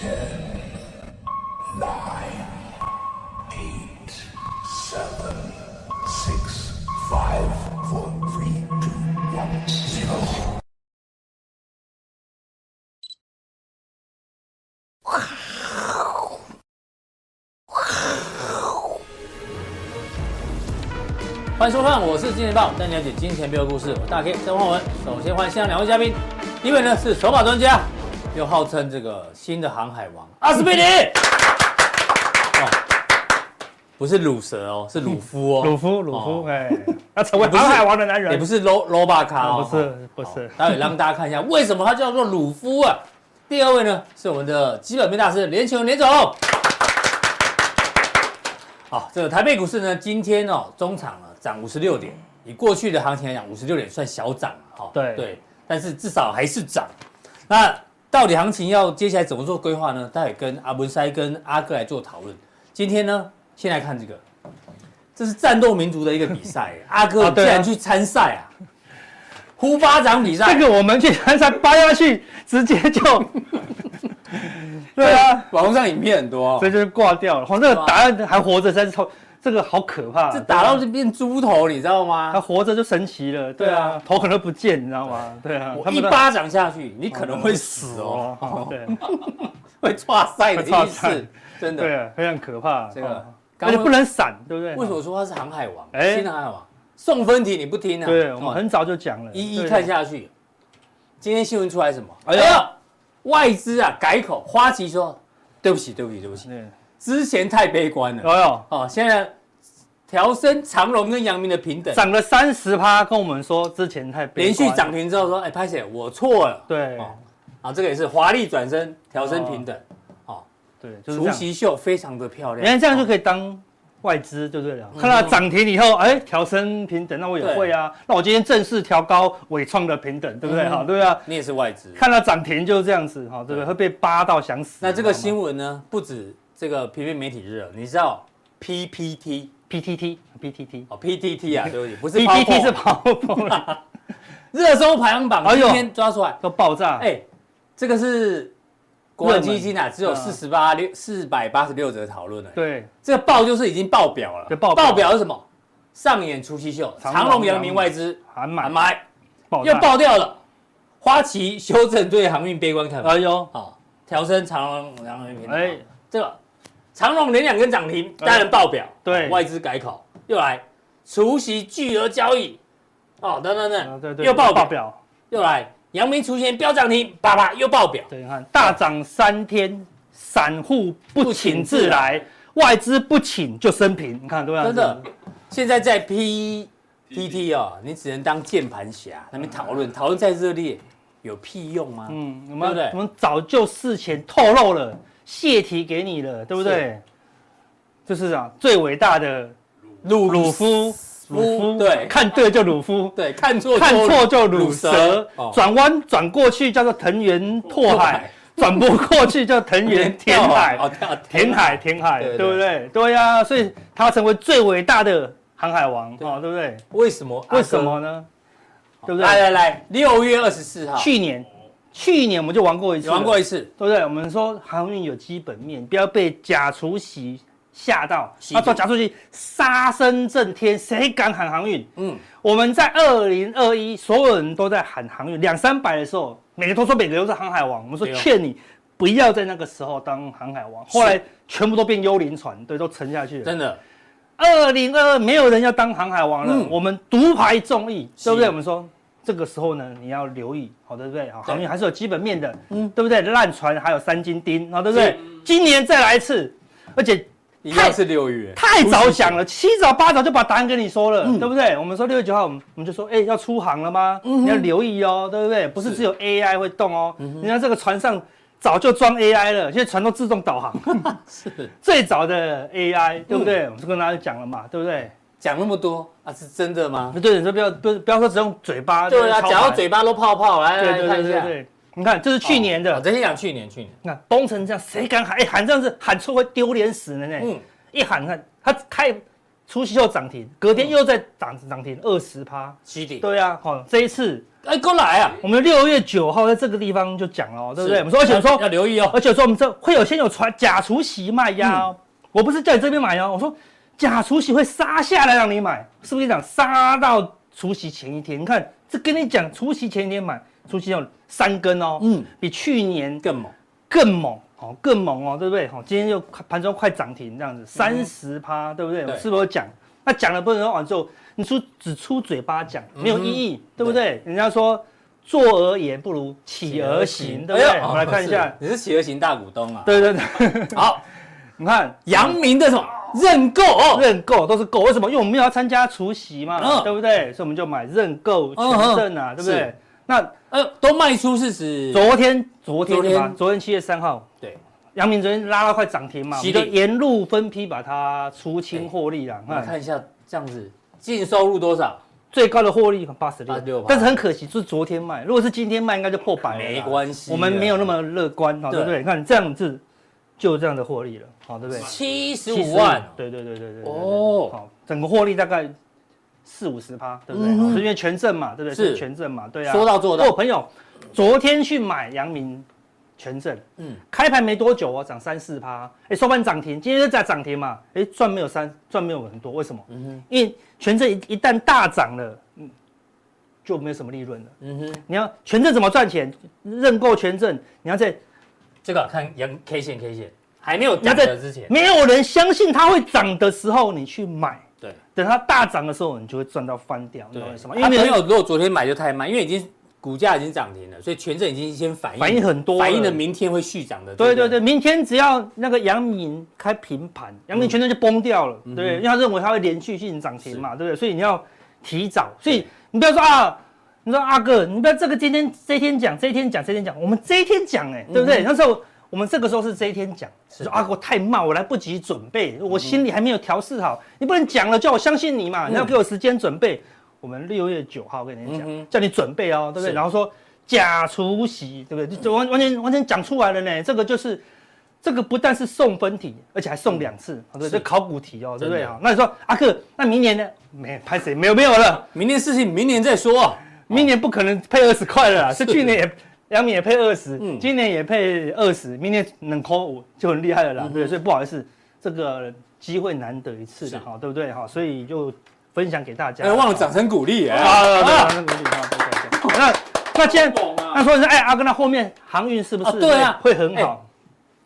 欢迎收看，我是金钱豹，带你了解金钱背后的故事。我大 K 曾焕文。首先欢迎现场两位嘉宾，一位呢是手表专家，又号称这个新的航海王阿斯匹林。哦，不是鲁蛇哦，是鲁夫哦。鲁夫，鲁夫，哎，要成为航海王的男人，也不是 low low 巴卡哦，不是，不是。待会让大家看一下为什么他叫做鲁夫啊。第二位呢是我们的基本面大师连球连总。好，这个台北股市呢今天哦中场了。涨五十六点，以过去的行情来讲，五十六点算小涨了哈。对对，但是至少还是涨。那到底行情要接下来怎么做规划呢？待会跟阿文塞跟阿哥来做讨论。今天呢，先来看这个，这是战斗民族的一个比赛。阿哥竟然去参赛啊！呼巴掌比赛，这个我们去参赛，掰下去直接就，对啊，网络上影片很多，所以就挂掉了。哦，这个答案还活着，才是超。这个好可怕，这打到就变猪头，你知道吗？他活着就神奇了，对啊，头可能不见，你知道吗？对啊，我一巴掌下去，你可能会死哦，对，会剉赛的 意思，真的，对啊，非常可怕。这个而且不能闪，对不对？为什么说他是航海王？哎，新的航海王，送分题你不听啊？对，我们很早就讲了，一一看下去。今天新闻出来什么？哎呀，外资啊改口，花旗说对不起，对不起，对不起。之前太悲观了，哎呦，哦，现在调升长荣跟阳明的平等，涨了三十趴，跟我们说之前太悲观，连续涨停之后说，哎，拍姐，我错了，对，啊，这个也是华丽转身，调升平等，哦，对，除夕秀非常的漂亮，你看这样就可以当外资，对不对了？看到涨停以后，哎，调升平等，那我也会啊，那我今天正式调高伟创的平等，对不对？哈，对啊，你也是外资，看到涨停就是这样子，哈，对不对？会被扒到想死。那这个新闻呢，不止。这个平面媒体日，你知道 PPT，PTT，PTT 哦，PTT 啊，对不起，不是 PPT 是跑步了。热搜排行榜今天抓出来都爆炸，哎，这个是国安基金啊，只有四十八六四百八十六则讨论了。对，这个爆就是已经爆表了。爆爆表是什么？上演除息秀，长荣、阳明外资喊买买，又爆掉了。花旗修正对航运悲观看法。哎呦，好，调升长荣、阳明平哎，这个。长荣连两根涨停，当然爆表。对，外资改口又来，除夕巨额交易，哦，等等等，对对，又爆表，又来，阳明出现飙涨停，啪啪又爆表。对，你看大涨三天，散户不请自来，外资不请就升平，你看对不对？真的，现在在 P P T 哦，你只能当键盘侠，那边讨论讨论再热烈，有屁用吗？嗯，对不对？我们早就事前透露了。泄题给你了，对不对？就是啊，最伟大的鲁鲁夫，鲁夫对，看对就鲁夫，对，看错看错就鲁蛇，转弯转过去叫做藤原拓海，转不过去叫藤原 填海，填海填海，对不对？对呀，所以他成为最伟大的航海王，哦，对不对？为什么？为什么呢？对不对？来来来，六月二十四号，去年。去年我们就玩过一次，玩过一次，对不对？我们说航运有基本面，不要被假除息吓到。他说假除息杀声震天，谁敢喊航运？嗯，我们在二零二一，所有人都在喊航运，两三百的时候，每个都说每个都是航海王。我们说劝你不要在那个时候当航海王，后来全部都变幽灵船，对，都沉下去了。真的，二零二二没有人要当航海王了，我们独排众议，对不对？我们说。这个时候呢，你要留意，好，对不对？好，航运还是有基本面的，嗯，对不对？烂船还有三金钉，好，对不对？今年再来一次，而且太是六月，太早讲了，七早八早就把答案跟你说了，对不对？我们说六月九号，我们我们就说，哎，要出航了吗？你要留意哦，对不对？不是只有 AI 会动哦，你看这个船上早就装 AI 了，现在船都自动导航，是最早的 AI，对不对？我们就跟大家讲了嘛，对不对？讲那么多啊，是真的吗？对，你说不要不不要说只用嘴巴。对啊，讲到嘴巴都泡泡，来来看一下。你看，这是去年的。真先讲去年，去年。那崩成这样，谁敢喊？哎，喊这样子喊错会丢脸死人呢。嗯。一喊，看他开除夕又涨停，隔天又再涨涨停二十趴，七点。对啊，好，这一次哎，过来啊！我们六月九号在这个地方就讲了，对不对？我们说，而且说要留意哦，而且说我们这会有先有传假除夕卖压哦，我不是叫你这边买哦，我说假除息会杀下来让你买，是不是讲杀到除夕前一天？你看这跟你讲除夕前一天买，除夕要三根哦，嗯，比去年更猛，更猛。哦，更猛哦，对不对？好，今天又盘中快涨停这样子，三十趴，对不对？我是不是讲？那讲了不能完之后，你出只出嘴巴讲，没有意义，对不对？人家说坐而言不如起而行，对不对？我们来看一下，你是起而行大股东啊？对对对。好，你看阳明的什么认购哦，认购都是购，为什么？因为我们要参加除夕嘛，对不对？所以我们就买认购权证啊，对不对？那呃，都卖出是指昨天，昨天对吧？昨天七月三号，对，阳明昨天拉到快涨停嘛，我们沿路分批把它出清获利了。看一下这样子，净收入多少？最高的获利八十六，但是很可惜，就是昨天卖。如果是今天卖，应该就破百了。没关系，我们没有那么乐观，对不对？你看这样子，就这样的获利了，好，对不对？七十五万，对对对对对。哦，好，整个获利大概。四五十趴，对不对？是因为权证嘛，对不对？是权证嘛，对啊。说到做到。我朋友昨天去买阳明权证，嗯，开盘没多久哦，涨三四趴，哎，收盘涨停，今天又在涨停嘛，哎，赚没有三，赚没有很多，为什么？嗯哼，因为权证一一旦大涨了，嗯，就没有什么利润了。嗯哼，你要权证怎么赚钱？认购权证，你要在这个看阳 K 线 K 线还没有涨的之前，没有人相信它会涨的时候，你去买。对，等它大涨的时候，你就会赚到翻掉。对，为什么？因为朋友如果昨天买就太慢，因为已经股价已经涨停了，所以权证已经先反应反应很多，反应了明天会续涨的。对对对，明天只要那个阳明开平盘，阳明权证就崩掉了。对，因为他认为它会连续性涨停嘛，对不对？所以你要提早。所以你不要说啊，你说阿哥，你不要这个今天这一天讲，这一天讲，这一天讲，我们这一天讲，哎，对不对？那时候。我们这个时候是这一天讲，是说阿哥太慢，我来不及准备，我心里还没有调试好。你不能讲了叫我相信你嘛，你要给我时间准备。我们六月九号跟你讲，叫你准备哦，对不对？然后说假除夕，对不对？就完完全完全讲出来了呢。这个就是这个不但是送分题，而且还送两次，对不对？这考古题哦，对不对啊？那你说阿哥，那明年呢？没拍谁？没有没有了，明年事情明年再说。明年不可能配二十块了啦，是去年也。杨敏也配二十，嗯，今年也配二十，明年能扣五就很厉害了啦，对，所以不好意思，这个机会难得一次的哈，对不对哈？所以就分享给大家。哎，忘了掌声鼓励啊！啊，掌声鼓励啊！那那既然那说是哎，阿哥，那后面航运是不是对啊会很好？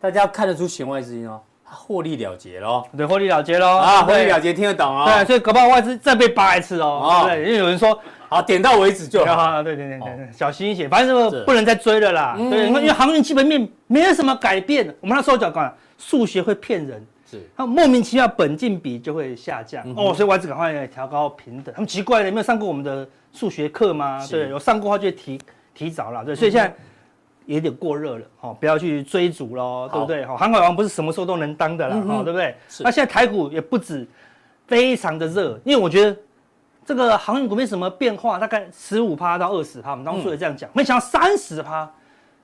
大家看得出弦外之音哦，获利了结喽，对，获利了结喽啊，获利了结听得懂啊？对，所以搞不好外资再被扒一次哦，对，因为有人说。好，点到为止就好。对对对对，小心一些，反正这个不能再追了啦。对，因为航运基本面没有什么改变。我们那时候讲过，数学会骗人，是它莫名其妙本金比就会下降哦，所以外资赶快调高平等。他们奇怪的，没有上过我们的数学课吗？对，有上过的话就提提早了。对，所以现在有点过热了，哦，不要去追逐喽，对不对？哈，航海王不是什么时候都能当的啦，哈，对不对？那现在台股也不止非常的热，因为我觉得。这个航运股没什么变化，大概十五趴到二十趴，我们当初也这样讲。没想到三十趴，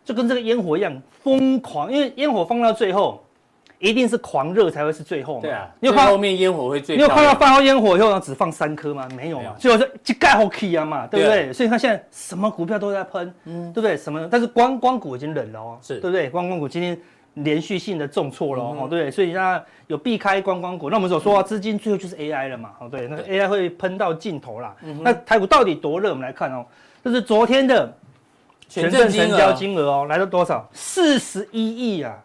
就跟这个烟火一样疯狂，因为烟火放到最后，一定是狂热才会是最后嘛。对啊，你有看后面烟火会最？你有看到放到烟火以后只放三颗吗？没有嘛，最后是一盖好 key 啊嘛，对不对？所以你看现在什么股票都在喷，嗯，对不对？什么？但是观光股已经冷了哦，是对不对？观光股今天。连续性的重挫了，哦，对，所以那有避开观光股。那我们所说资金最后就是 AI 了嘛，哦，对，那 AI 会喷到尽头啦。那台股到底多热？我们来看哦，这是昨天的权证成交金额哦，来到多少？四十一亿啊！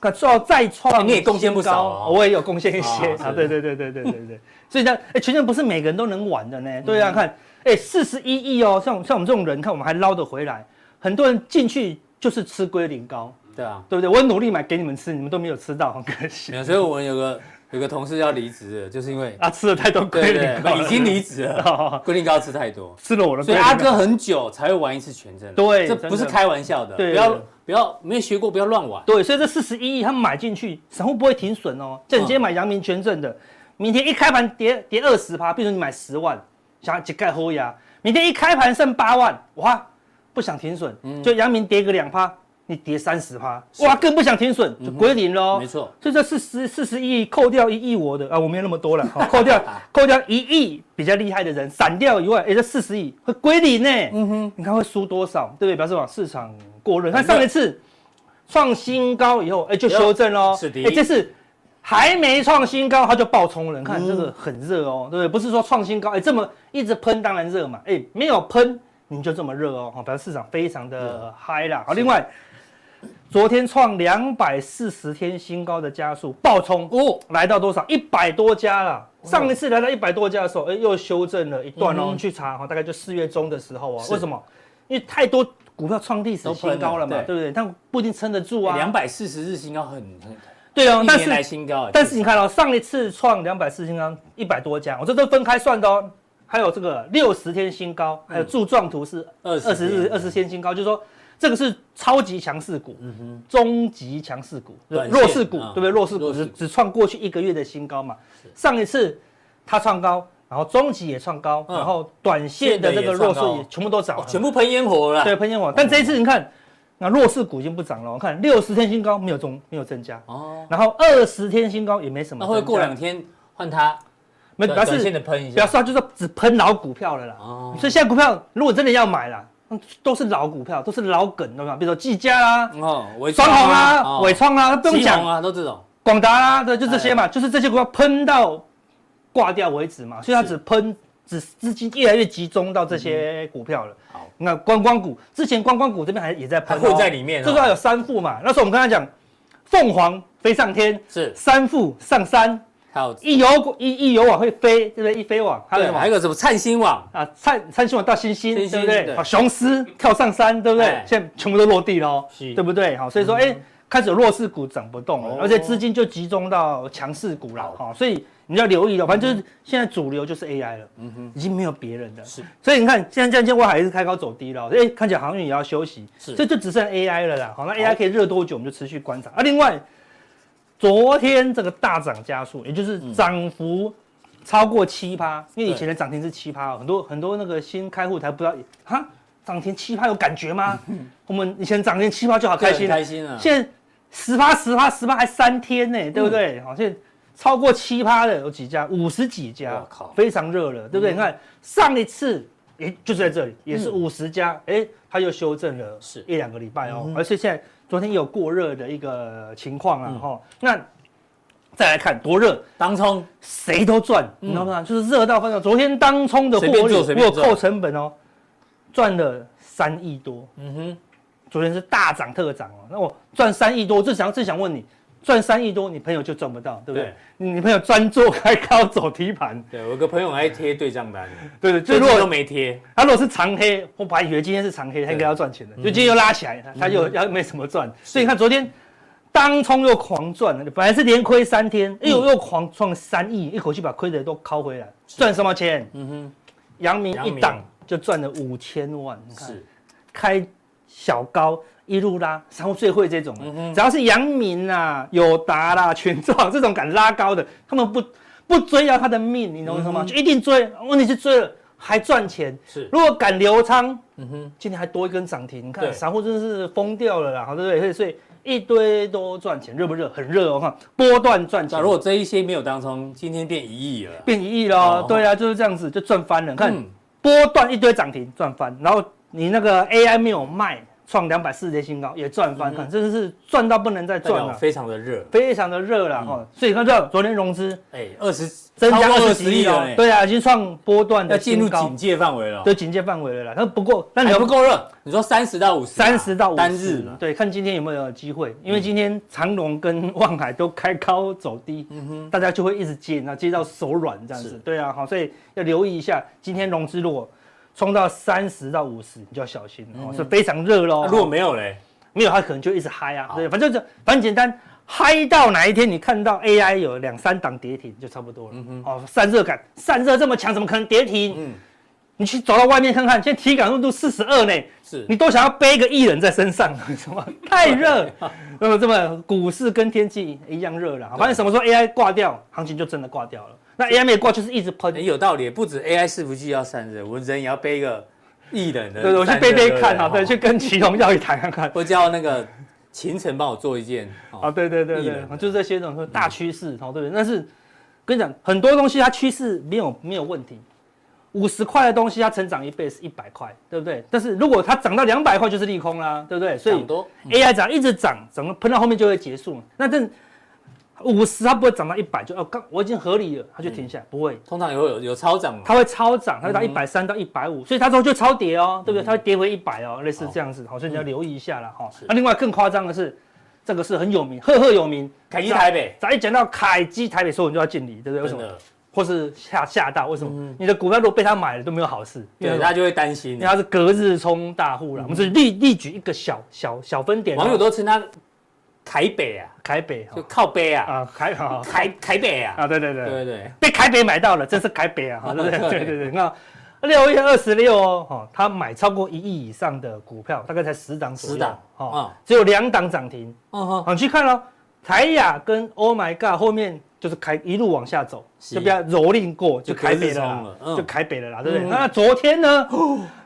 可创再创，你也贡献不少，我也有贡献一些啊。对对对对对对对，所以呢，哎，权证不是每个人都能玩的呢。对啊，看，哎，四十一亿哦，像像我们这种人，看我们还捞得回来，很多人进去就是吃龟苓膏。对啊，对不对？我努力买给你们吃，你们都没有吃到，很可惜。所以我们有个有个同事要离职了，就是因为 啊吃了太多龟苓膏，已经离职了。龟苓膏吃太多，吃了我的。所以阿哥很久才会玩一次全真，对，这不是开玩笑的。不要不要没有学过，不要乱玩。对，所以这四十一亿他们买进去，散户不会停损哦。像你今天买阳明全证的，明天一开盘跌跌二十趴，比如你买十万，想要解盖后压，明天一开盘剩八万，哇，不想停损，就阳明跌个两趴。你跌三十趴，哇，更不想停损，就归零喽。没错，所以这四十四十亿扣掉一亿我的啊，我没有那么多了，好，扣掉扣掉一亿比较厉害的人，散掉以外，哎，这四十亿会归零呢。嗯哼，你看会输多少，对不对？表示往市场过热。看上一次创新高以后，哎，就修正喽。是的，哎，这次还没创新高，它就爆冲了。你看这个很热哦，对不对？不是说创新高，哎，这么一直喷，当然热嘛。哎，没有喷，你就这么热哦，表示市场非常的嗨啦。好，另外。昨天创两百四十天新高的加速暴冲哦，来到多少？一百多家了。上一次来到一百多家的时候，哎，又修正了一段哦。我们去查哈，大概就四月中的时候啊。为什么？因为太多股票创历史新高了嘛，对不对？但不一定撑得住啊。两百四十日新高很很对哦，但是但是你看哦，上一次创两百四十新高一百多家，我这都分开算的哦。还有这个六十天新高，还有柱状图是二十日二十天新高，就是说。这个是超级强势股，嗯哼，中级强势股，弱势股，对不对？弱势股只只创过去一个月的新高嘛。上一次它创高，然后中级也创高，然后短线的这个弱势也全部都涨，全部喷烟火了。对，喷烟火。但这一次你看，那弱势股已经不涨了。我看六十天新高没有增，没有增加。哦。然后二十天新高也没什么。那会过两天换它，没，短线的喷一下。不要说就是只喷老股票了啦。哦。所以现在股票如果真的要买了。都是老股票，都是老梗，懂吗？比如说技嘉啦，哦，双红啦，伟创啦，不用讲啊，都这种。广达啦，对，就这些嘛，就是这些股票喷到挂掉为止嘛，所以它只喷，只资金越来越集中到这些股票了。好，那观光股之前观光股这边还也在喷，会在里面，最主要有三富嘛。那时候我们刚才讲，凤凰飞上天，是三富上山。还有一游一一游网会飞，对不对？一飞网，还有什么？还有个什么灿星网啊？灿灿星网到星星，对不对？好，雄狮跳上山，对不对？现在全部都落地了，对不对？好，所以说，哎，开始弱势股涨不动了，而且资金就集中到强势股了，哈。所以你要留意了，反正就是现在主流就是 AI 了，嗯哼，已经没有别人的。是，所以你看现在这样，今天还是开高走低了，哎，看起来航运也要休息，是，这就只剩 AI 了啦。好，那 AI 可以热多久？我们就持续观察。啊，另外。昨天这个大涨加速，也就是涨幅超过七趴，因为以前的涨停是七趴，很多很多那个新开户才不知道，哈，涨停七趴有感觉吗？我们以前涨停七趴就好开心，开心啊！现在十趴十趴十趴还三天呢，对不对？好，现在超过七趴的有几家，五十几家，非常热了，对不对？你看上一次，哎，就是在这里，也是五十家，哎，它又修正了，是一两个礼拜哦，而且现在。昨天有过热的一个情况啊，哈、嗯，那再来看多热，当冲谁都赚，你知道吗？就是热到翻了。昨天当冲的获利，如果扣成本哦，赚了三亿多。嗯哼，昨天是大涨特涨哦，那我赚三亿多，我就想，就想问你。赚三亿多，你朋友就赚不到，对不对？你朋友专做开高走提盘。对，我有个朋友还贴对账单，对对，最弱都没贴。他如果是长黑，我本来以为今天是长黑，他应该要赚钱的，就今天又拉起来，他又要没什么赚。所以你看昨天当冲又狂赚了，本来是连亏三天，哎呦又狂创三亿，一口气把亏的都拷回来，赚什么钱？嗯哼，阳明一档就赚了五千万，你看，开小高。一路拉，散户最会这种，只要是阳明啊、友达啦、群创这种敢拉高的，他们不不追要他的命，你懂我意思吗？就一定追，问题是追了还赚钱。是，如果敢留仓，嗯哼，今天还多一根涨停，你看散户真的是疯掉了啦，好对不对？所以一堆都赚钱，热不热？很热哦，看波段赚钱。如果这一些没有当中，今天变一亿了，变一亿了，对啊，就是这样子就赚翻了。看波段一堆涨停赚翻，然后你那个 AI 没有卖。创两百四十天新高，也赚翻，看真的是赚到不能再赚了，非常的热，非常的热了哈。所以看到昨天融资，哎，二十增加二十亿了，对啊，已经创波段的进入警戒范围了，对，警戒范围了啦。那不过，那你还不够热？你说三十到五十，三十到五十单日，对，看今天有没有机会，因为今天长隆跟望海都开高走低，嗯哼，大家就会一直接，那接到手软这样子，对啊，好，所以要留意一下，今天融资如果。冲到三十到五十，你就要小心哦，是非常热喽。如果没有嘞，没有，它可能就一直嗨啊。对，反正就反正简单，嗨到哪一天你看到 AI 有两三档跌停就差不多了。哦，散热感，散热这么强，怎么可能跌停？嗯，你去走到外面看看，现在体感温度四十二呢，是你都想要背一个艺人在身上，什么太热？那么这么股市跟天气一样热了，反正什么时候 AI 挂掉，行情就真的挂掉了。那 AI 没挂就是一直喷，也有道理。不止 AI 伺服器要散热，我们人也要背一个艺人的，对，我去背背看啊，对，去跟祁隆要一谈看看。我叫那个秦晨帮我做一件啊，对对对对，就是这些种大趋势，哦，对不对？但是跟你讲，很多东西它趋势没有没有问题。五十块的东西，它成长一倍是一百块，对不对？但是如果它涨到两百块，就是利空啦，对不对？所以 AI 涨一直涨，整个喷到后面就会结束。那这五十它不会涨到一百，就哦刚我已经合理了，它就停下来，不会。通常也会有有超涨，它会超涨，它会到一百三到一百五，所以它之后就超跌哦，对不对？它会跌回一百哦，类似这样子，好，所以你要留意一下了哈。那另外更夸张的是，这个是很有名，赫赫有名，凯基台北。咱一讲到凯基台北，所有人就要敬礼，对不对？为什么？或是吓吓到，为什么？你的股票如果被他买了都没有好事，对，他就会担心。因为他是隔日冲大户了，我们是例例举一个小小小分点。网友都称他凯北啊，台北就靠北啊，啊凯好凯凯北啊，啊对对对。对对，被台北买到了，真是台北啊，对 不对？对对对，那六月二十六哦，他买超过一亿以上的股票，大概才十档左右，十档哦，只有两档涨停，嗯哼，你去看喽，台亚跟 Oh My God 后面。就是开一路往下走，就比较蹂躏过，就台北了啦，就台北了啦，对不对？那昨天呢，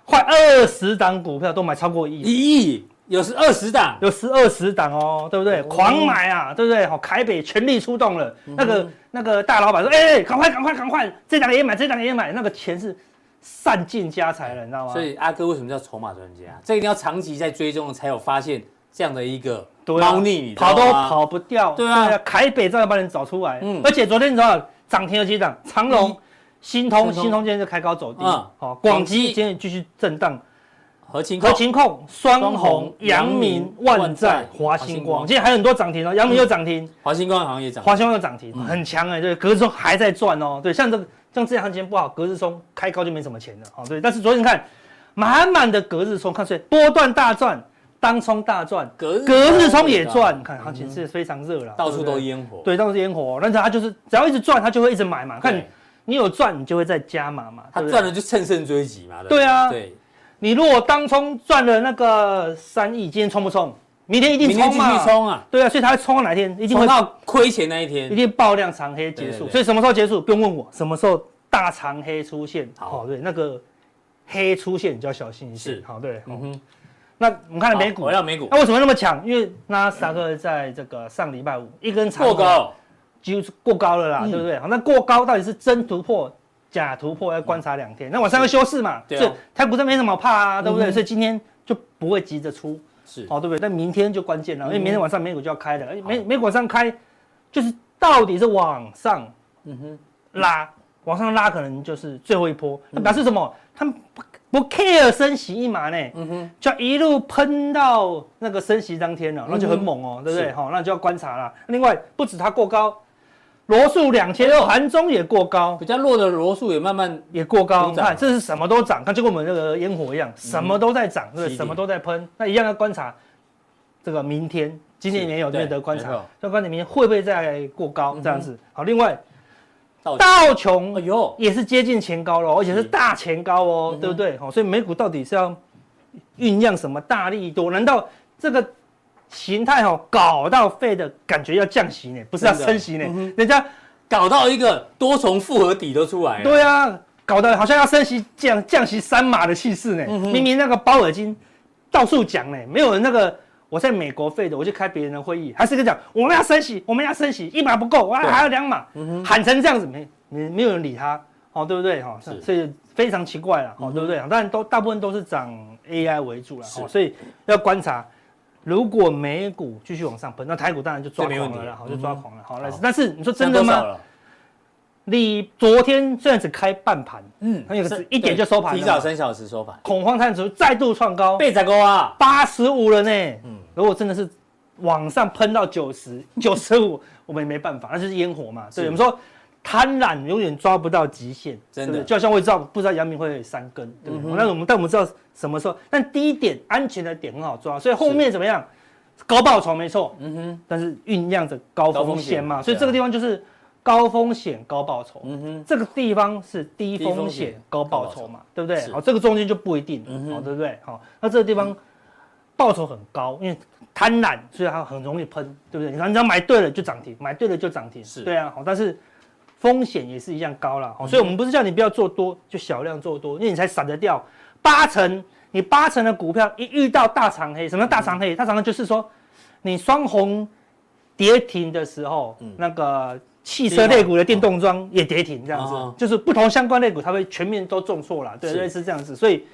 快二十档股票都买超过一亿，一亿有十二十档，有十二十档哦，对不对？狂买啊，对不对？好，凯北全力出动了，那个那个大老板说，哎，赶快赶快赶快，这档也买，这档也买，那个钱是散尽家财了，你知道吗？所以阿哥为什么叫筹码专家？这一定要长期在追踪才有发现这样的一个。猫腻，跑都跑不掉。对啊，凯北照样把你找出来。嗯，而且昨天你知道涨停了几档？长隆、新通、新通今天就开高走低。好，广基今天继续震荡。合勤、合勤控、双红、阳明、万载、华星光，今天还有很多涨停哦。阳明又涨停，华星光好像也涨，华星光又涨停，很强哎。对，隔日冲还在赚哦。对，像这个像这样行情不好，隔日冲开高就没什么钱了。好，对，但是昨天看满满的隔日冲，看出来波段大赚。当冲大赚，隔日冲也赚，你看行情是非常热了，到处都烟火，对，到处烟火。但是他就是只要一直赚，它就会一直买嘛。看你有赚，你就会再加码嘛。他赚了就乘胜追击嘛。对啊，对。你如果当冲赚了那个三亿，今天冲不冲？明天一定冲嘛。冲啊！对啊，所以他会冲到哪一天？一定会到亏钱那一天，一定爆量长黑结束。所以什么时候结束？不用问我，什么时候大长黑出现？好，对，那个黑出现你就要小心一些。是，好，对，嗯哼。那我们看美股，我要美股。那为什么那么强？因为纳斯达克在这个上礼拜五一根长过高，几乎是过高了啦，对不对？好，那过高到底是真突破、假突破？要观察两天。那晚上要休市嘛，所以台股这没什么怕啊，对不对？所以今天就不会急着出，是，好，对不对？但明天就关键了，因为明天晚上美股就要开了，美美股上开，就是到底是往上，嗯哼，拉，往上拉可能就是最后一波，那表示什么？他们不。不 care 升息一码呢，嗯哼，就一路喷到那个升息当天了，那就很猛哦，对不对？好，那就要观察了。另外，不止它过高，罗素两千六，盘中也过高，比较弱的罗素也慢慢也过高。你看，这是什么都涨，看就跟我们那个烟火一样，什么都在涨，对？什么都在喷，那一样要观察这个明天，今年也有没得观察，要观察明天会不会再过高这样子。好，另外。道琼，哎呦，也是接近前高了，而且是大前高哦，对不对？好，所以美股到底是要酝酿什么大力多？难道这个形态哦搞到废的感觉要降息呢？不是要升息呢？人家搞到一个多重复合底都出来。对啊，搞得好像要升息降降息三码的气势呢。明明那个鲍尔金到处讲呢，没有人那个。我在美国废的，我去开别人的会议，还是跟讲我们要升息，我们要升息，一码不够，我还还要两码，喊成这样子没没没有人理他，哦，对不对哈？所以非常奇怪了，哦，对不对？当然都大部分都是涨 AI 为主了，哦，所以要观察，如果美股继续往上喷，那台股当然就抓狂了，好就抓狂了，好，但是你说真的吗？你昨天虽然只开半盘，嗯，很有个是一点就收盘，提早三小时收盘，恐慌指数再度创高，被宰高啊，八十五了呢，嗯，如果真的是往上喷到九十九十五，我们也没办法，那就是烟火嘛。所以我们说贪婪永远抓不到极限，真的，就好像我知道不知道阳明会三根，对不对？那我们但我们知道什么时候，但第一点安全的点很好抓，所以后面怎么样？高报酬没错，嗯哼，但是酝酿着高风险嘛，所以这个地方就是。高风险高报酬，嗯哼，这个地方是低风险高报酬嘛，对不对？好，这个中间就不一定，好，对不对？好，那这个地方报酬很高，因为贪婪，所以它很容易喷，对不对？你看，你只要买对了就涨停，买对了就涨停，是对啊，好，但是风险也是一样高了，好，所以我们不是叫你不要做多，就小量做多，因为你才闪得掉八成，你八成的股票一遇到大长黑，什么大长黑？大长黑就是说，你双红跌停的时候，嗯、那个汽车类股的电动桩也跌停，这样子，哦、就是不同相关类股，它会全面都重挫了，对，类似这样子，所以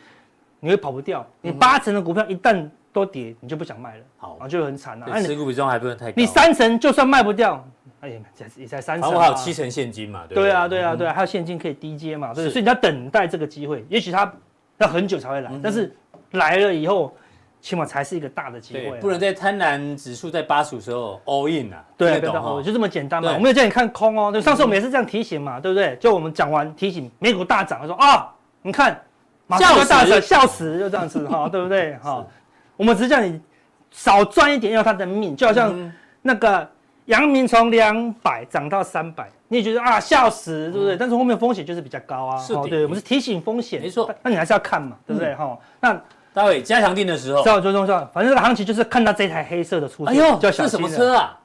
你会跑不掉。你八成的股票一旦都跌，你就不想卖了，好，然后就很惨了。那持股比重还不能太高。你三成就算卖不掉。哎呀，也才三成，然后还有七成现金嘛，对啊，对啊，对啊，还有现金可以低接嘛，对，所以你要等待这个机会，也许它要很久才会来，但是来了以后，起码才是一个大的机会，不能在贪婪指数在八十五时候 all in 啊，对，就这么简单嘛，我没有叫你看空哦，就上次我们也是这样提醒嘛，对不对？就我们讲完提醒美股大涨，他说啊，你看，马上就大涨，笑死，就这样子哈，对不对？哈，我们只是叫你少赚一点要他的命，就好像那个。阳明从两百涨到三百，你也觉得啊笑死，对不对？但是后面风险就是比较高啊。是的，对，我们是提醒风险，没错。那你还是要看嘛，对不对？哈，那待会加强定的时候，知道最重要。反正这个行情就是看到这台黑色的出现，哎呦，这什么车啊？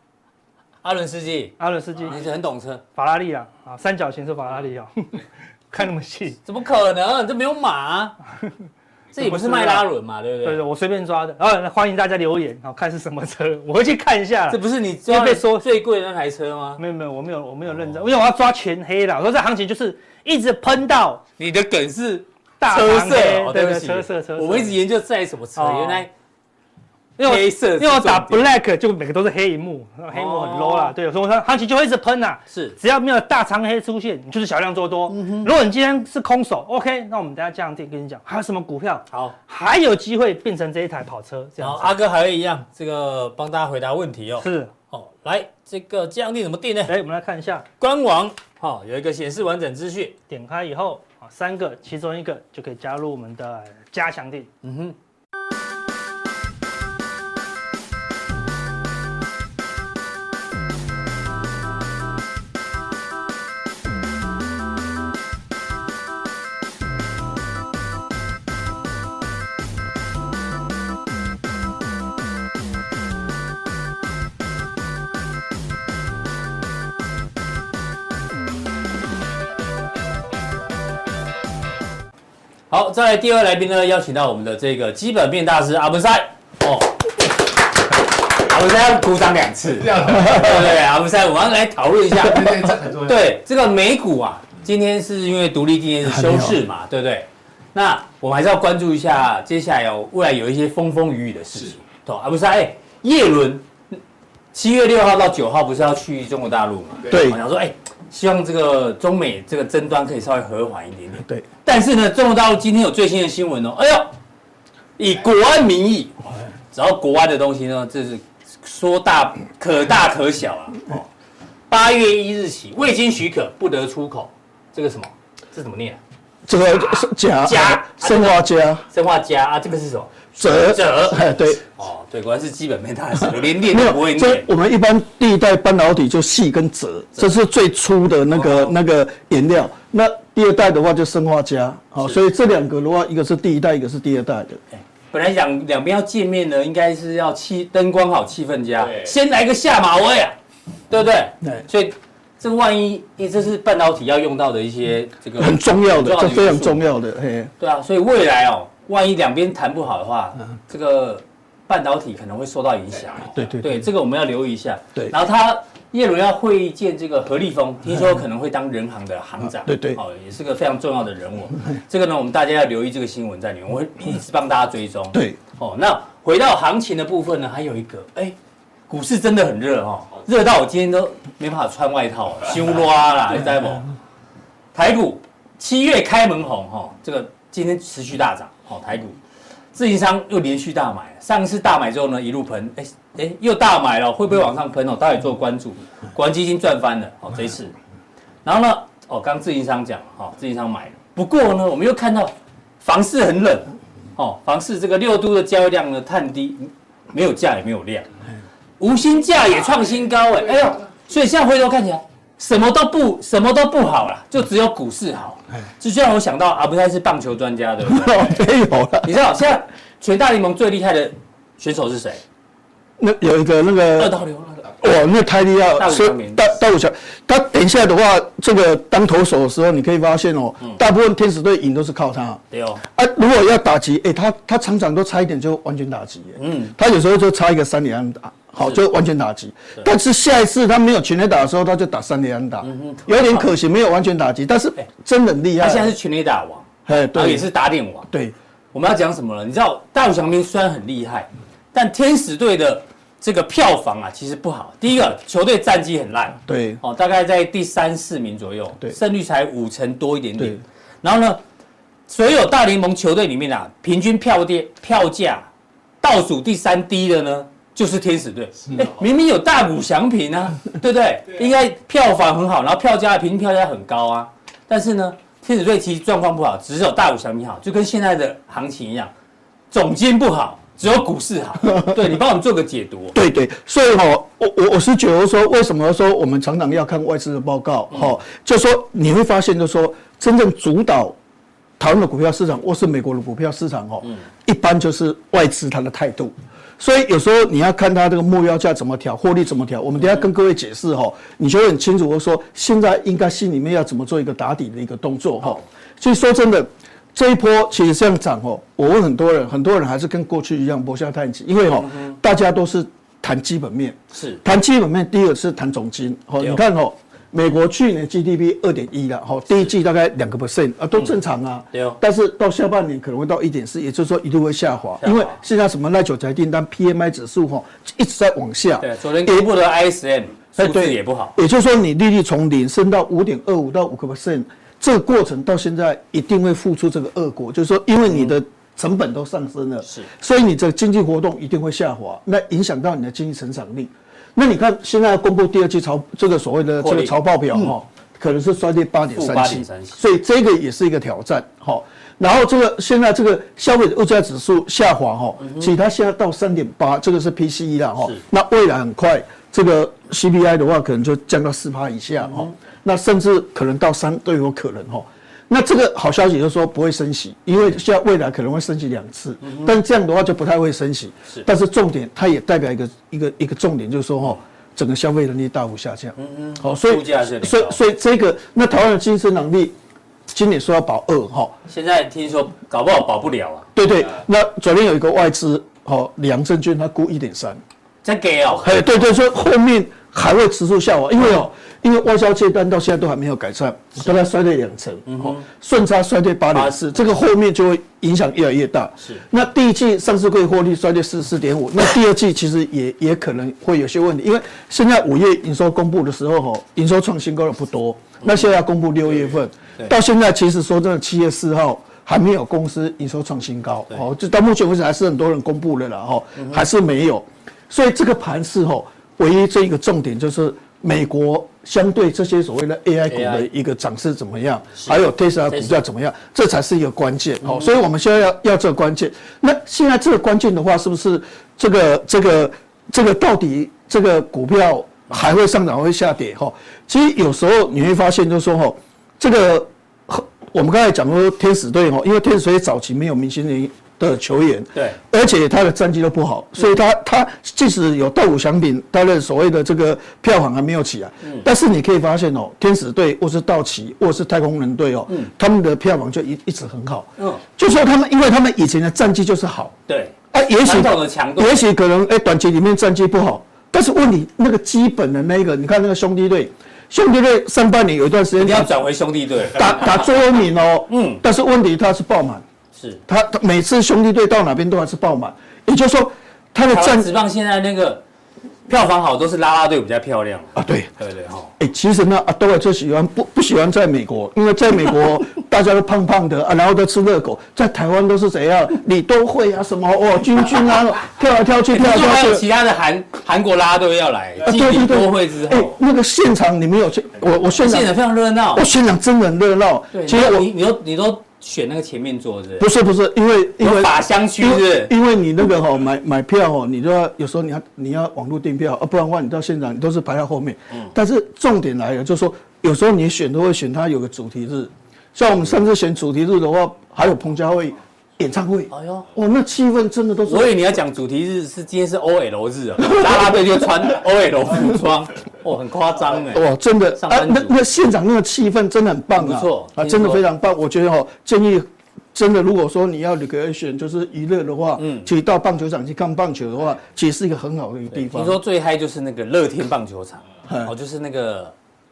阿伦斯基，阿伦斯基，你是很懂车，法拉利啊，啊，三角形是法拉利啊，看那么细，怎么可能？这没有马。这也不是迈拉伦嘛，对不对？对对，我随便抓的。然后欢迎大家留言，好看是什么车，我会去看一下。这不是你抓被说最贵的那台车吗？没有没有，我没有我没有认真，因为我要抓全黑的。我说这行情就是一直喷到你的梗是大车色，对不起，车色车色。我们一直研究在什么车，原来。因为黑色，因为我打 black 就每个都是黑萤幕，黑幕很 low 啦。对，所以我说行情就会一直喷呐。是，只要没有大长黑出现，你就是小量做多。如果你今天是空手，OK，那我们等下加强定跟你讲，还有什么股票好，还有机会变成这一台跑车。这样，阿哥还会一样，这个帮大家回答问题哦。是，哦，来，这个加强定怎么定呢？来，我们来看一下官网，好，有一个显示完整资讯，点开以后，啊，三个，其中一个就可以加入我们的加强定。嗯哼。好，再来第二位来宾呢，邀请到我们的这个基本面大师阿文塞哦，阿文塞要鼓掌两次，对对，阿文塞，我们要来讨论一下，对对，这很重要。对这个美股啊，今天是因为独立纪念日休市嘛，对不对？那我们还是要关注一下，接下来有未来有一些风风雨雨的事情。对，阿文塞，哎，叶伦七月六号到九号不是要去中国大陆嘛？对，我想说，哎。希望这个中美这个争端可以稍微和缓一点点。对，但是呢，中国大陆今天有最新的新闻哦。哎呦，以国安名义，只要国安的东西呢，这是说大可大可小啊。哦，八月一日起，未经许可不得出口。这个什么？这怎么念？这个是加加砷化镓，生化镓啊，这个是什么？折折，哎，对，哦，对，果然是基本面大师，我连念都不会念。我们一般第一代半导体就细跟折，这是最粗的那个那个原料。那第二代的话就生化镓，好，所以这两个的话，一个是第一代，一个是第二代的。本来讲两边要见面呢，应该是要气灯光好，气氛佳，先来个下马威啊，对不对？对，所以这个万一，因为这是半导体要用到的一些这个很重要的，这非常重要的，嘿，对啊，所以未来哦。万一两边谈不好的话，这个半导体可能会受到影响。对对对，这个我们要留意一下。对，然后他叶伦要会见这个何立峰，听说可能会当人行的行长。对对，哦，也是个非常重要的人物。这个呢，我们大家要留意这个新闻在里面，我会一直帮大家追踪。对，哦，那回到行情的部分呢，还有一个，哎，股市真的很热哦，热到我今天都没办法穿外套，修拉啦，你知道不？台股七月开门红哈，这个今天持续大涨。好，台股自营商又连续大买，上一次大买之后呢，一路喷，哎哎，又大买了，会不会往上喷哦？大家也做关注，国安基金赚翻了，哦，这一次，然后呢，哦，刚自营商讲，哈，自营商买了，不过呢，我们又看到房市很冷，哦，房市这个六都的交易量呢，探低，没有价也没有量，无薪假也创新高，哎，哎呦，所以现在回头看起来。什么都不什么都不好了，就只有股市好。这就让我想到阿不泰是棒球专家的，没有了。你知道现在全大联盟最厉害的选手是谁？那有一个那个二刀流哇，那太厉害了！所以大大武翔，他等一下的话，这个当投手的时候，你可以发现哦，大部分天使队赢都是靠他。对哦。啊，如果要打击，哎，他他常常都差一点就完全打击。嗯。他有时候就差一个三连安打，好就完全打击。但是下一次他没有全垒打的时候，他就打三连安打，有点可惜，没有完全打击。但是真的很厉害。他现在是全垒打王，哎，对，也是打点王。对。我们要讲什么了？你知道大谷翔平虽然很厉害，但天使队的。这个票房啊，其实不好。第一个球队战绩很烂，对，哦，大概在第三四名左右，对，胜率才五成多一点点。然后呢，所有大联盟球队里面啊，平均票跌票价倒数第三低的呢，就是天使队。哎，明明有大谷翔平啊，对不对？应该票房很好，然后票价平均票价很高啊。但是呢，天使队其实状况不好，只有大谷翔平好，就跟现在的行情一样，总金不好。只有股市好，对，你帮我们做个解读。对对，所以哈，我我我是觉得说，为什么说我们常常要看外资的报告？哈、嗯，就说你会发现，就说真正主导台湾的股票市场，或是美国的股票市场，哦，一般就是外资它的态度。所以有时候你要看它这个目标价怎么调，获利怎么调。我们等下跟各位解释哈，你就会很清楚。我说现在应该心里面要怎么做一个打底的一个动作哈。所以说真的。这一波其实这样涨哦，我问很多人，很多人还是跟过去一样搏下太极，因为哦，大家都是谈基本面，是。谈基本面。第一个是谈总金，哦，你看哦，美国去年 GDP 二点一了，哈，第一季大概两个 percent 啊，都正常啊，但是到下半年可能会到一点四，也就是说一度会下滑，因为现在什么耐久材订单 PMI 指数哈一直在往下，对，昨天公布的 ISM 数字也不好，也就是说你利率从零升到五点二五到五个 percent。这个过程到现在一定会付出这个恶果，就是说，因为你的成本都上升了，是，所以你这个经济活动一定会下滑，那影响到你的经济成长力。那你看现在要公布第二季财这个所谓的这个财报表哈，可能是衰跌八点三七，所以这个也是一个挑战哈。然后这个现在这个消费者物价指数下滑哈，其实它现在到三点八，这个是 PCE 了哈，那未来很快这个 CPI 的话可能就降到四趴以下哈。那甚至可能到三都有可能哈，那这个好消息就是说不会升息，因为现在未来可能会升息两次，但这样的话就不太会升息。是，但是重点它也代表一个一个一个重点，就是说哈，整个消费能力大幅下降。嗯嗯。好，所以所以所以这个那台湾的经济能力今年说要保二哈，现在听说搞不好保不了啊。对对，那昨天有一个外资哦，两证券他估一点三，再给哦。哎，对对，说后面还会持续下滑，因为哦。因为外销接单到现在都还没有改善，大概衰退两成，哦，顺差衰退八点四，这个后面就会影响越来越大。是，那第一季上市柜获利衰退四四点五，那第二季其实也 也可能会有些问题，因为现在五月营收公布的时候，哈，营收创新高的不多，那现在要公布六月份，到现在其实说真的，七月四号还没有公司营收创新高，哦，就到目前为止还是很多人公布了啦，哦，还是没有，所以这个盘势，吼，唯一这一个重点就是。美国相对这些所谓的 AI 股的一个涨势怎么样？还有 Tesla 股价怎么样？这才是一个关键。好，所以我们现在要要这个关键。那现在这个关键的话，是不是这个这个这个到底这个股票还会上涨会下跌？哈，其实有时候你会发现，就是说哈，这个我们刚才讲说天使队哦，因为天使队早期没有明星的。的球员，对，而且他的战绩都不好，所以他他即使有大谷翔平，他的所谓的这个票房还没有起来，但是你可以发现哦，天使队或是道奇或是太空人队哦，他们的票房就一一直很好，嗯，就说他们，因为他们以前的战绩就是好，对，啊，也许也许可能哎，短期里面战绩不好，但是问题那个基本的那个，你看那个兄弟队，兄弟队上半年有一段时间你要转回兄弟队，打打最后一名哦，嗯，但是问题他是爆满。是他，他每次兄弟队到哪边都还是爆满，也就是说，他的战职棒现在那个票房好，都是拉拉队比较漂亮啊。对对对哈。哎，其实呢，啊，都最喜欢不不喜欢在美国，因为在美国 大家都胖胖的啊，然后都吃热狗，在台湾都是怎样？你都会啊，什么哦，军军啊，跳来跳去，跳来跳去。还有其他的韩韩国啦啦队要来，继李多会之后，哎，那个现场你没有去？我我现场非常热闹，我现场真的很热闹。对，其实我你你都你都。选那个前面坐是？不是不是，因为因为法香区是，因为你那个哈买买票哦，你就要有时候你要你要网络订票啊，不然的话你到现场你都是排在后面。嗯。但是重点来了，就是说有时候你选都会选它有个主题日，像我们上次选主题日的话，还有彭佳慧演唱会。哎呦，哇，那气氛真的都是。所以你要讲主题日是今天是 OL 日啊，拉拉队就穿 OL 服装，哦，很夸张哎。哇，真的啊，那那现场那个气氛真的很棒啊，不错啊，真的非常棒。我觉得哦，建议。真的，如果说你要 recreation 就是娱乐的话，嗯，其实到棒球场去看棒球的话，其实是一个很好的一个地方。听说最嗨就是那个乐天棒球场，哦，就是那个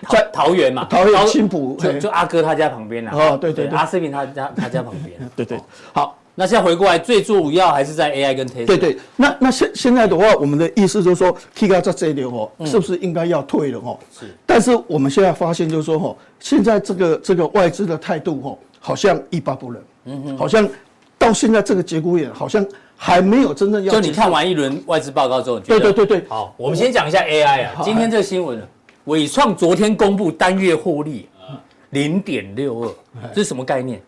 在桃园嘛，桃园青埔，就就阿哥他家旁边啦。哦，对对，阿斯平他家他家旁边。对对，好，那现在回过来，最主要还是在 AI 跟 Tesla。对对，那那现现在的话，我们的意思就是说，Kika 在这里哦，是不是应该要退了哦？是。但是我们现在发现就是说哦，现在这个这个外资的态度哦，好像一发不能，嗯哼，好像。到现在这个节骨眼，好像还没有真正要。就你看完一轮外资报告之后，对对对对。好，我们先讲一下 AI 啊。今天这个新闻，纬创昨天公布单月获利零点六二，这是什么概念？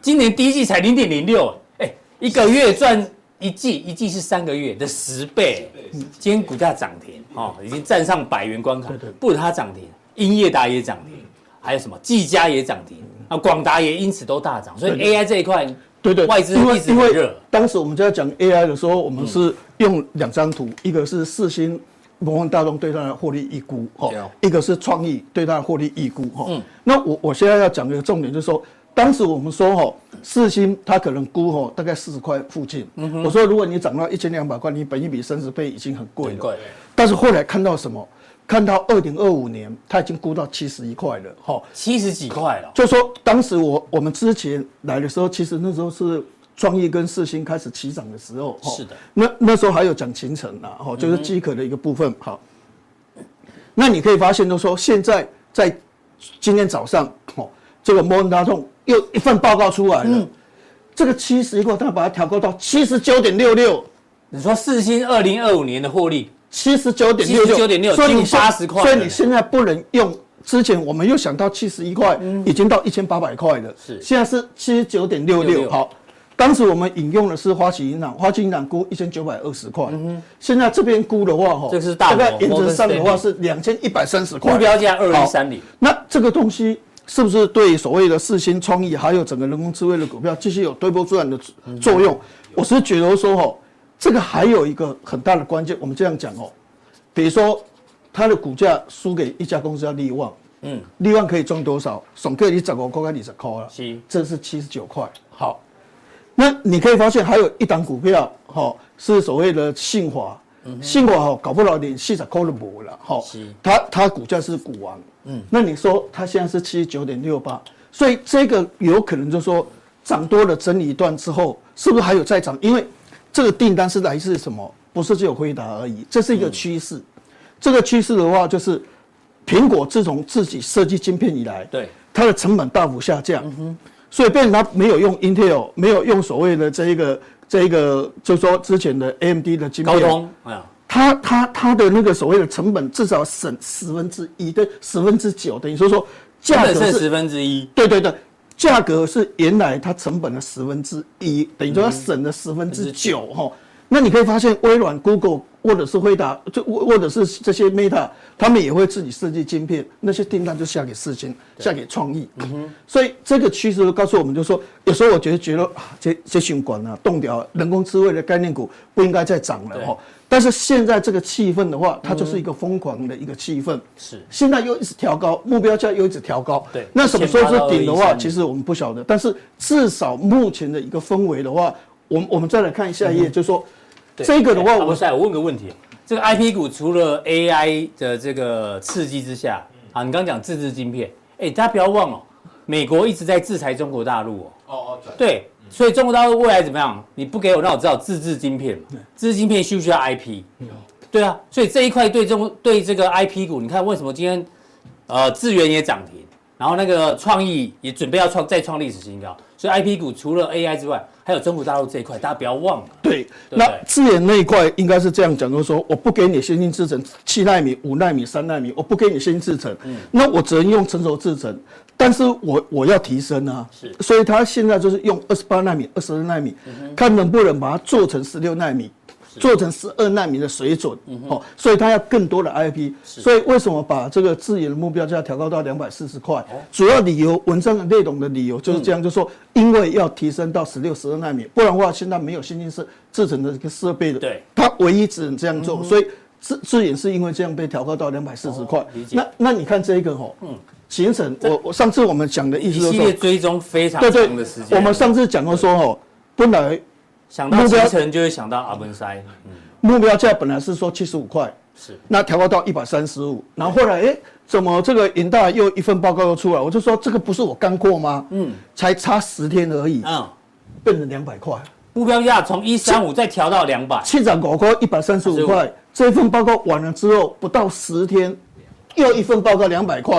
今年第一季才零点零六，哎，一个月赚一季，一季是三个月的十倍。今天股价涨停，哦，已经站上百元关卡。不止它涨停，英业达也涨停，还有什么技嘉也涨停，啊，广达也因此都大涨。所以 AI 这一块。对对，外资因为因为当时我们在讲 AI 的时候，我们是用两张图，一个是世芯摩根大通对它的获利预估，哈，一个是创意对它的获利预估，哈。嗯。那我我现在要讲的一个重点就是说，当时我们说哈，四星它可能估哈大概四十块附近。嗯哼。我说如果你涨到一千两百块，你本一比三十倍已经很贵了。贵。但是后来看到什么？看到二零二五年，它已经估到七十一块了，哈，七十几块了。就说当时我我们之前来的时候，其实那时候是创意跟四星开始起涨的时候，是的。那那时候还有讲勤诚呐，哦，就是饥渴的一个部分，好。那你可以发现，就说现在在今天早上，哦，这个摩根大通又一份报告出来了，这个七十一块，它把它调高到七十九点六六。你说四星二零二五年的获利？七十九点六六，所以你八十块，所以你现在不能用之前我们又想到七十一块，已经到一千八百块了。是，现在是七十九点六六。好，当时我们引用的是花旗银行，花旗银行估一千九百二十块。嗯，现在这边估的话，哈，这是大概原则上的话是两千一百三十块。目标价二一三零。那这个东西是不是对所谓的四新创意还有整个人工智慧的股票继续有推波助澜的作用？我是觉得说，哈。这个还有一个很大的关键，我们这样讲哦，比如说它的股价输给一家公司叫利旺，嗯，利旺可以赚多少？总个你涨个块块，你是扣了，是，这是七十九块。好，那你可以发现还有一档股票，哈，是所谓的信华，信华哈搞不了连四十块都没了，哈，它它股价是股王，嗯，那你说它现在是七十九点六八，所以这个有可能就是说涨多了整理一段之后，是不是还有再涨？因为这个订单是来自什么？不是只有辉达而已，这是一个趋势。嗯、这个趋势的话，就是苹果自从自己设计晶片以来，对。它的成本大幅下降，嗯、哼所以变成它没有用 Intel，没有用所谓的这一个这一个，就是说之前的 AMD 的晶片，高通，它它它的那个所谓的成本至少省十分之一，对，十分之九，等于说说价格是十分之一，对对对。价格是原来它成本的十分之一，等于说它省了十分之九哈。那你可以发现，微软、Google 或者是辉达，就或者是这些 Meta，他们也会自己设计晶片，那些订单就下给四星，下给创意。嗯哼。所以这个趋势告诉我们，就是说，有时候我觉得觉得啊，这这循环啊，动掉人工智慧的概念股不应该再涨了哈。但是现在这个气氛的话，它就是一个疯狂的一个气氛。是。现在又一直调高目标价，又一直调高。对。那什么时候是顶的话，其实我们不晓得。但是至少目前的一个氛围的话，我们我们再来看下一页，就是说，这个的话，我再我问个问题：这个 IP 股除了 AI 的这个刺激之下，啊，你刚刚讲自制晶片，哎，大家不要忘了，美国一直在制裁中国大陆哦。哦哦。对。所以中国大陆未来怎么样？你不给我，那我知道自制晶片嘛。自制晶片需不需要 IP？对啊，所以这一块对中对这个 IP 股，你看为什么今天呃智源也涨停，然后那个创意也准备要创再创历史新高。所以 IP 股除了 AI 之外，还有中国大陆这一块，大家不要忘了。对，对对，那智原那一块应该是这样讲，就是说我不给你先进制程，七纳米、五纳米、三纳米，我不给你先进制程，嗯，那我只能用成熟制程。但是我我要提升啊，是，所以他现在就是用二十八纳米、二十二纳米，嗯、看能不能把它做成十六纳米，做成十二纳米的水准，哦，所以它要更多的 IP，所以为什么把这个自研的目标价调高到两百四十块？主要理由，文章的内容的理由就是这样，就是说因为要提升到十六、十二纳米，不然的话现在没有先进制制成的这个设备的，对，它唯一只能这样做，所以自自研是因为这样被调高到两百四十块。那那你看这个哦，嗯，形成我我上次我们讲的意思就是说，系列追踪非常长的时间，我们上次讲过说哦，本来。想到集成就会想到阿文塞，嗯，目标价本来是说七十五块，是，那调高到一百三十五，然后后来哎、欸，怎么这个银大又一份报告又出来，我就说这个不是我刚过吗？嗯，才差十天而已，嗯，变成两百块，目标价从一三五再调到两百，七涨五块一百三十五块，这份报告完了之后不到十天，又一份报告两百块，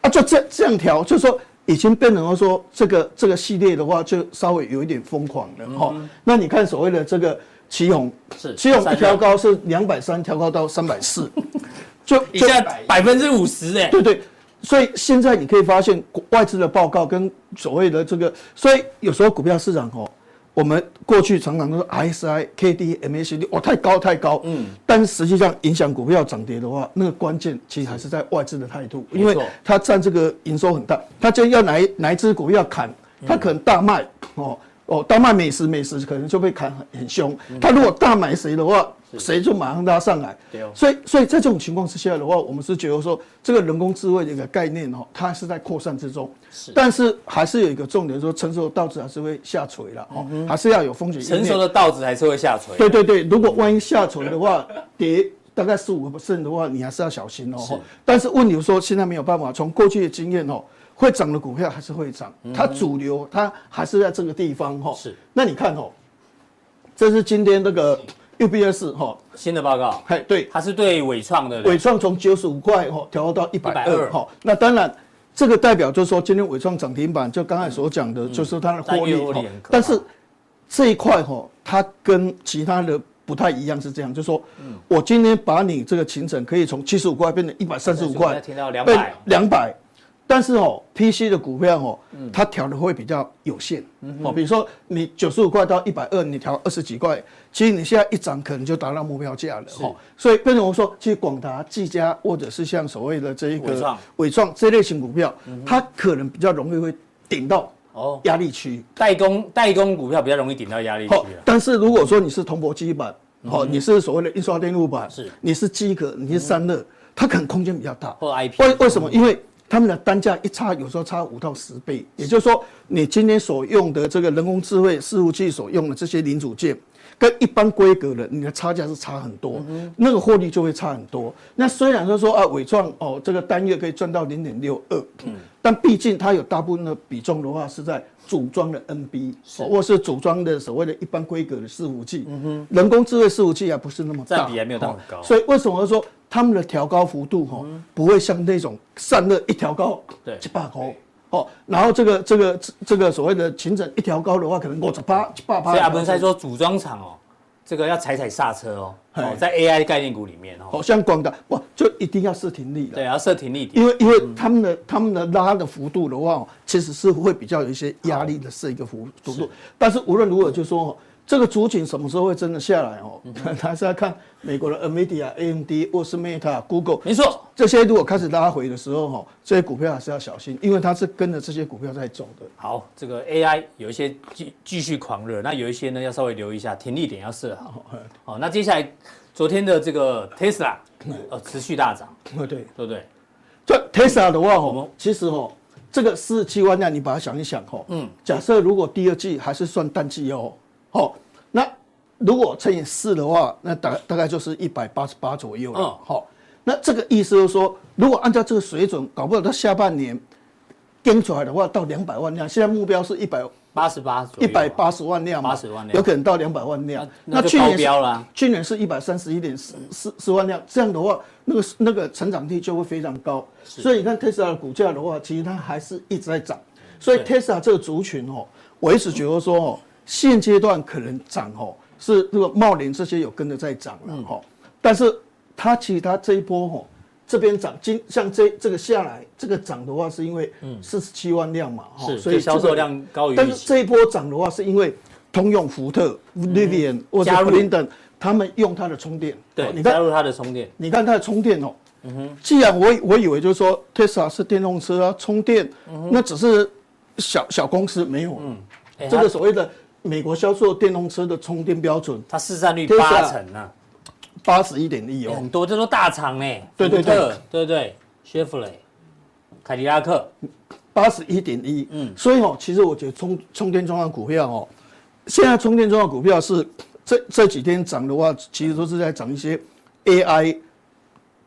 啊，就这这样调，就是说。已经变成说这个这个系列的话，就稍微有一点疯狂了哈、嗯。那你看所谓的这个旗红，是奇鋐一调高是两百三，调高到三百四，就一下百分之五十哎。对对，所以现在你可以发现外资的报告跟所谓的这个，所以有时候股票市场哦。我们过去常常都说 RSI、KD、MACD，哦，太高太高。嗯。但是实际上影响股票涨跌的话，那个关键其实还是在外资的态度，因为它占这个营收很大。它就要哪一哪一只股票砍，它可能大卖哦哦，大卖美食美食可能就被砍很很凶。他如果大买谁的话。谁就马上拉上来，所以所以在这种情况之下的话，我们是觉得说这个人工智慧的一个概念哦，它是在扩散之中，是，但是还是有一个重点说，成熟的稻子还是会下垂了哦，还是要有风险。成熟的稻子还是会下垂。对对对，如果万一下垂的话，跌大概十五个 percent 的话，你还是要小心哦。但是问你说现在没有办法，从过去的经验哦，会涨的股票还是会涨，它主流它还是在这个地方哈。是，那你看哦，这是今天那个。UBS 哈。新的报告，嘿对，它是对伟创的，伟创从九十五块哈调到一百二哈，那当然这个代表就是说今天伟创涨停板，就刚才所讲的，就是它的获利哈，但是这一块哈，它跟其他的不太一样，是这样，就是说我今天把你这个行程可以从七十五块变成一百三十五块，变两百。但是哦，PC 的股票哦，它调的会比较有限哦。比如说你九十五块到一百二，你调二十几块，其实你现在一涨可能就达到目标价了哦。所以变成我说，其实广达、技嘉或者是像所谓的这一个伟创这类型股票，它可能比较容易会顶到哦压力区。代工代工股票比较容易顶到压力区。但是如果说你是铜箔基板，哦，你是所谓的印刷电路板，是你是机壳，你是散热，它可能空间比较大。或 IP 为为什么？因为他们的单价一差，有时候差五到十倍。也就是说，你今天所用的这个人工智慧伺服器所用的这些零组件，跟一般规格的，你的差价是差很多，那个获利就会差很多。那虽然说说啊，伟创哦，这个单月可以赚到零点六二，但毕竟它有大部分的比重的话是在组装的 NB，或是组装的所谓的一般规格的伺服器。人工智慧伺服器还不是那么大，占比还没有到很高。所以为什么说？他们的调高幅度哈，不会像那种散热一调高，对，七八高，哦，然后这个这个这个所谓的勤整一调高的话，可能五十八七八八。所以阿文才说组装厂哦，这个要踩踩刹车哦，哦，在 AI 概念股里面哦，像广大哇，就一定要设停利的，对，要设停利点，因为因为他们的他们的拉的幅度的话，其实是会比较有一些压力的是一个幅幅度，但是无论如何就说。这个主景什么时候会真的下来哦？还是要看美国的 NVIDIA、AMD 或是 Meta、Google。没错，这些如果开始拉回的时候哈，这些股票还是要小心，因为它是跟着这些股票在走的。好，这个 AI 有一些继继续狂热，那有一些呢要稍微留意一下，停利点要设好。好，那接下来昨天的这个 Tesla 呃持续大涨，对对对不对？这 Tesla 的话，我们其实哦，这个四十七万辆，你把它想一想哦，嗯，假设如果第二季还是算淡季哦。好，那如果乘以四的话，那大大概就是一百八十八左右了。好，那这个意思就是说，如果按照这个水准，搞不好到下半年跟出来的话，到两百万辆。现在目标是一百八十八，一百八十万辆，八十万辆，有可能到两百万辆。那去年是去年是一百三十一点四四四万辆，这样的话，那个那个成长率就会非常高。所以你看特斯拉的股价的话，其实它还是一直在涨。所以特斯拉这个族群哦，我一直觉得说哦。现阶段可能涨哦，是这个茂林这些有跟着在涨了哈，但是它其实它这一波哈，这边涨，今像这这个下来这个涨的话，是因为四十七万辆嘛哈，所以销售量高于。但是这一波涨的话，是因为通用、福特、Rivian 或者普林等他们用它的充电，对，你加入它的充电，你看它的充电哦。嗯哼，既然我我以为就是说 Tesla 是电动车啊，充电，那只是小小公司没有，嗯，这个所谓的美国销售电动车的充电标准，它市占率八成啊，八十一点一哦，很多，这都大厂呢，对对对。对对，Chevrolet，凯迪拉克，八十一点一，嗯，所以哦，其实我觉得充充电桩的股票哦，现在充电桩的股票是这这几天涨的话，其实都是在涨一些 AI。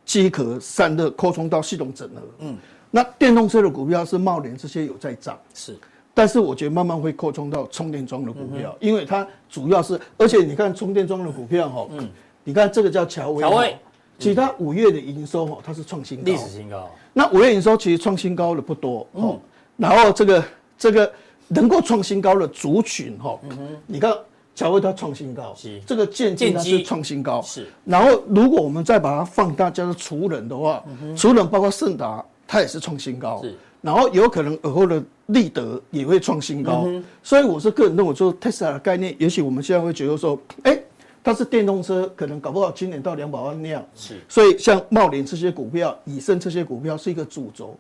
机壳散热扩充到系统整合，嗯，那电动车的股票是茂联这些有在涨，是，但是我觉得慢慢会扩充到充电桩的股票，因为它主要是，而且你看充电桩的股票哈，嗯，你看这个叫乔威，乔威，其他五月的营收哈，它是创新高，历史新高，那五月营收其实创新高的不多，嗯，然后这个这个能够创新高的族群哈，嗯，你看。乔威它创新高，是。这个剑击它是创新高，是。然后如果我们再把它放大，叫做储能的话，储能包括盛达，它也是创新高，是。然后有可能尔后的立德也会创新高，所以我是个人认为说，Tesla 的概念，也许我们现在会觉得说，哎，它是电动车，可能搞不好今年到两百万辆，是。所以像茂林这些股票，以盛这些股票是一个主轴，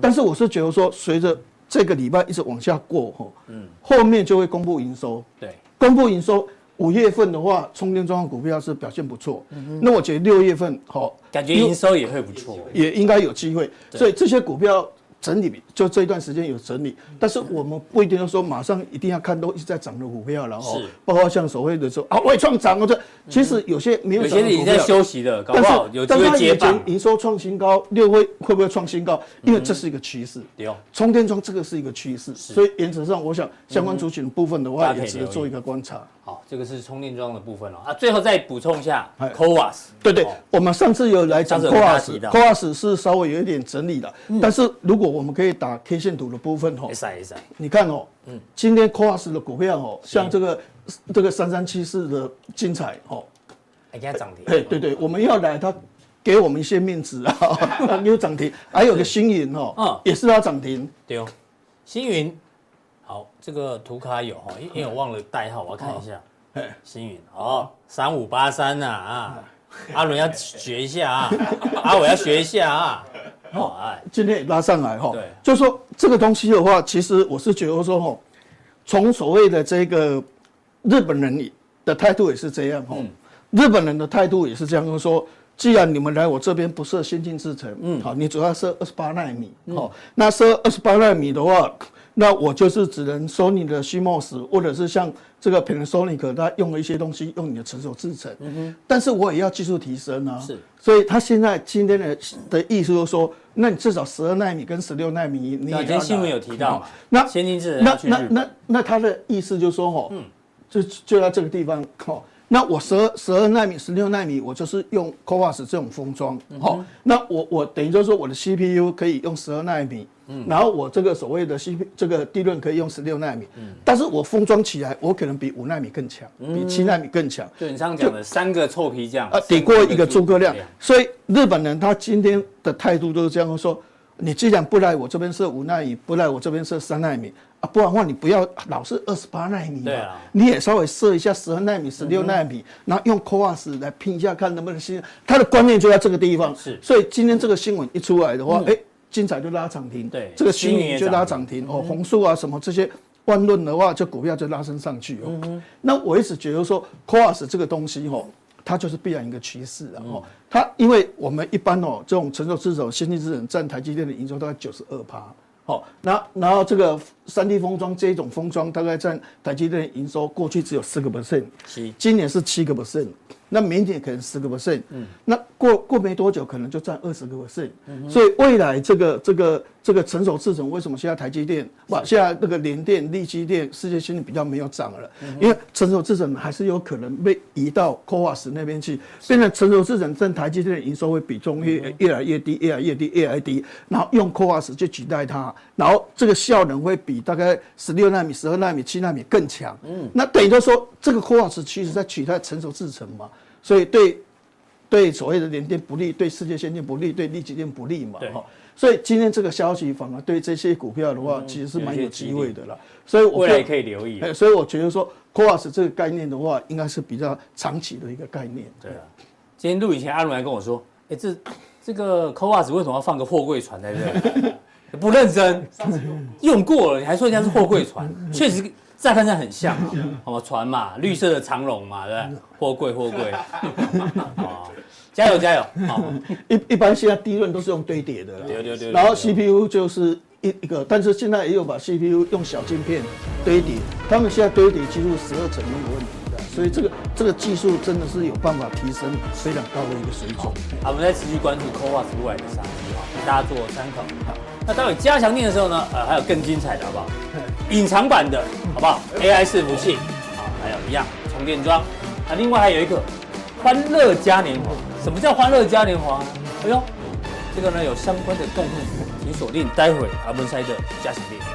但是我是觉得说，随着这个礼拜一直往下过，哈，嗯，后面就会公布营收，对。公布营收，五月份的话，充电桩股票是表现不错。嗯、哼那我觉得六月份好，感觉营收也会不错，也应该有机会。所以这些股票。整理就这一段时间有整理，但是我们不一定要说马上一定要看都一直在涨的股票，然后包括像所谓的说啊外创涨，了这其实有些没有涨的股票，有些已经在休息的，搞不好有机会接棒。营收创新高，六会会不会创新高？因为这是一个趋势。对充电桩这个是一个趋势，所以原则上我想相关族群部分的话，也值得做一个观察。好，这个是充电桩的部分了。啊。最后再补充一下，CoWoS。对对，我们上次有来讲 CoWoS，CoWoS 是稍微有一点整理的，但是如果我们可以打 K 线图的部分哦，你看哦，嗯，今天 CoWoS 的股票哦，像这个这个三三七四的精彩哦，哎，给它涨停。哎，对对，我们要来，它给我们一些面子啊，有涨停，还有个星云哦，嗯，也是它涨停。对哦，星云，好，这个图卡有哈，因为我忘了代号，我要看一下。哎，星云哦，三五八三呐啊，阿伦要学一下啊，阿伟要学一下啊。哦，哎，今天也拉上来哈，对，就是说这个东西的话，其实我是觉得说哈，从所谓的这个日本人的态度也是这样哈，日本人的态度也是这样，就是说，既然你们来我这边不设先进制程，嗯，好，你主要设二十八纳米，好，那设二十八纳米的话，那我就是只能收你的 CMOS，或者是像。这个 Panasonic 它用了一些东西，用你的成熟制成，嗯哼，但是我也要技术提升啊，是，所以他现在今天的的意思就是说，那你至少十二纳米跟十六纳米，你以前新闻有提到嘛？那先进制程那那那那他的意思就是说，哦，嗯，就就在这个地方，哦，那我十二十二纳米、十六纳米，我就是用 CoWoS 这种封装，好，那我我等于就是说我的 CPU 可以用十二纳米。嗯，然后我这个所谓的 C P 这个地润可以用十六纳米，嗯，但是我封装起来，我可能比五纳米更强，比七纳米更强。对，你刚刚讲的三个臭皮匠啊，抵过一个诸葛亮。所以日本人他今天的态度都是这样说：你既然不来我这边设五纳米，不来我这边设三纳米啊，不然的话你不要老是二十八纳米，你也稍微设一下十二纳米、十六纳米，然后用 CoWoS 来拼一下，看能不能新。他的观念就在这个地方。是，所以今天这个新闻一出来的话，哎。精彩就拉涨停，对，这个虚拟就拉涨停哦，红树啊什么这些万润的话，就股票就拉升上去哦。嗯、那我一直觉得说，CoWoS 这个东西哦，它就是必然一个趋势然后它因为我们一般哦，这种成熟制程、先进制程占台积电的营收大概九十二趴，好，那然后这个三 D 封装这一种封装大概占台积电的营收过去只有四个 percent，今年是七个 percent。那明年可能十个 percent，嗯，那过过没多久可能就占二十个 percent，嗯，所以未来这个这个这个成熟制程为什么现在台积电，哇，现在那个联电、力积电、世界先进比较没有涨了，嗯、因为成熟制程还是有可能被移到 CoWAS 那边去，变成成熟制程占台积电的营收会比重越越来越低，越来越低，越来越低，然后用 CoWoS 去取代它，然后这个效能会比大概十六纳米、十二纳米、七纳米更强，嗯，那等于就说这个 CoWAS 其实在取代成熟制程嘛。所以对对所谓的联电不利，对世界先进不利，对立积电不利嘛。对。所以今天这个消息反而对这些股票的话，其实是蛮有机会的啦。所以我未来可以留意。所以我觉得说，CoWoS 这个概念的话，应该是比较长期的一个概念。对啊。今天录以前，阿伦还跟我说：“哎，这这个 CoWoS 为什么要放个货柜船在这？不认真，用过了，你还说人家是货柜船？确实乍看上很像啊，什么船嘛，绿色的长龙嘛，对不对？货柜货柜。”加油加油！好，一一般现在低润都是用堆叠的，对对对。然后 CPU 就是一一个，但是现在也有把 CPU 用小晶片堆叠，他们现在堆叠几乎十二层都没问题的，所以这个这个技术真的是有办法提升非常高的一个水准。好，我们再持续关注 CoWoS 出来的商机，大家做参考。那待会加强电的时候呢，呃，还有更精彩的，好不好？隐藏版的，好不好？AI 伺服器，好，还有一样充电桩。啊另外还有一个欢乐嘉年华。什么叫欢乐嘉年华？哎呦，这个呢有相关的动物，请锁定待会阿文塞的加强錠。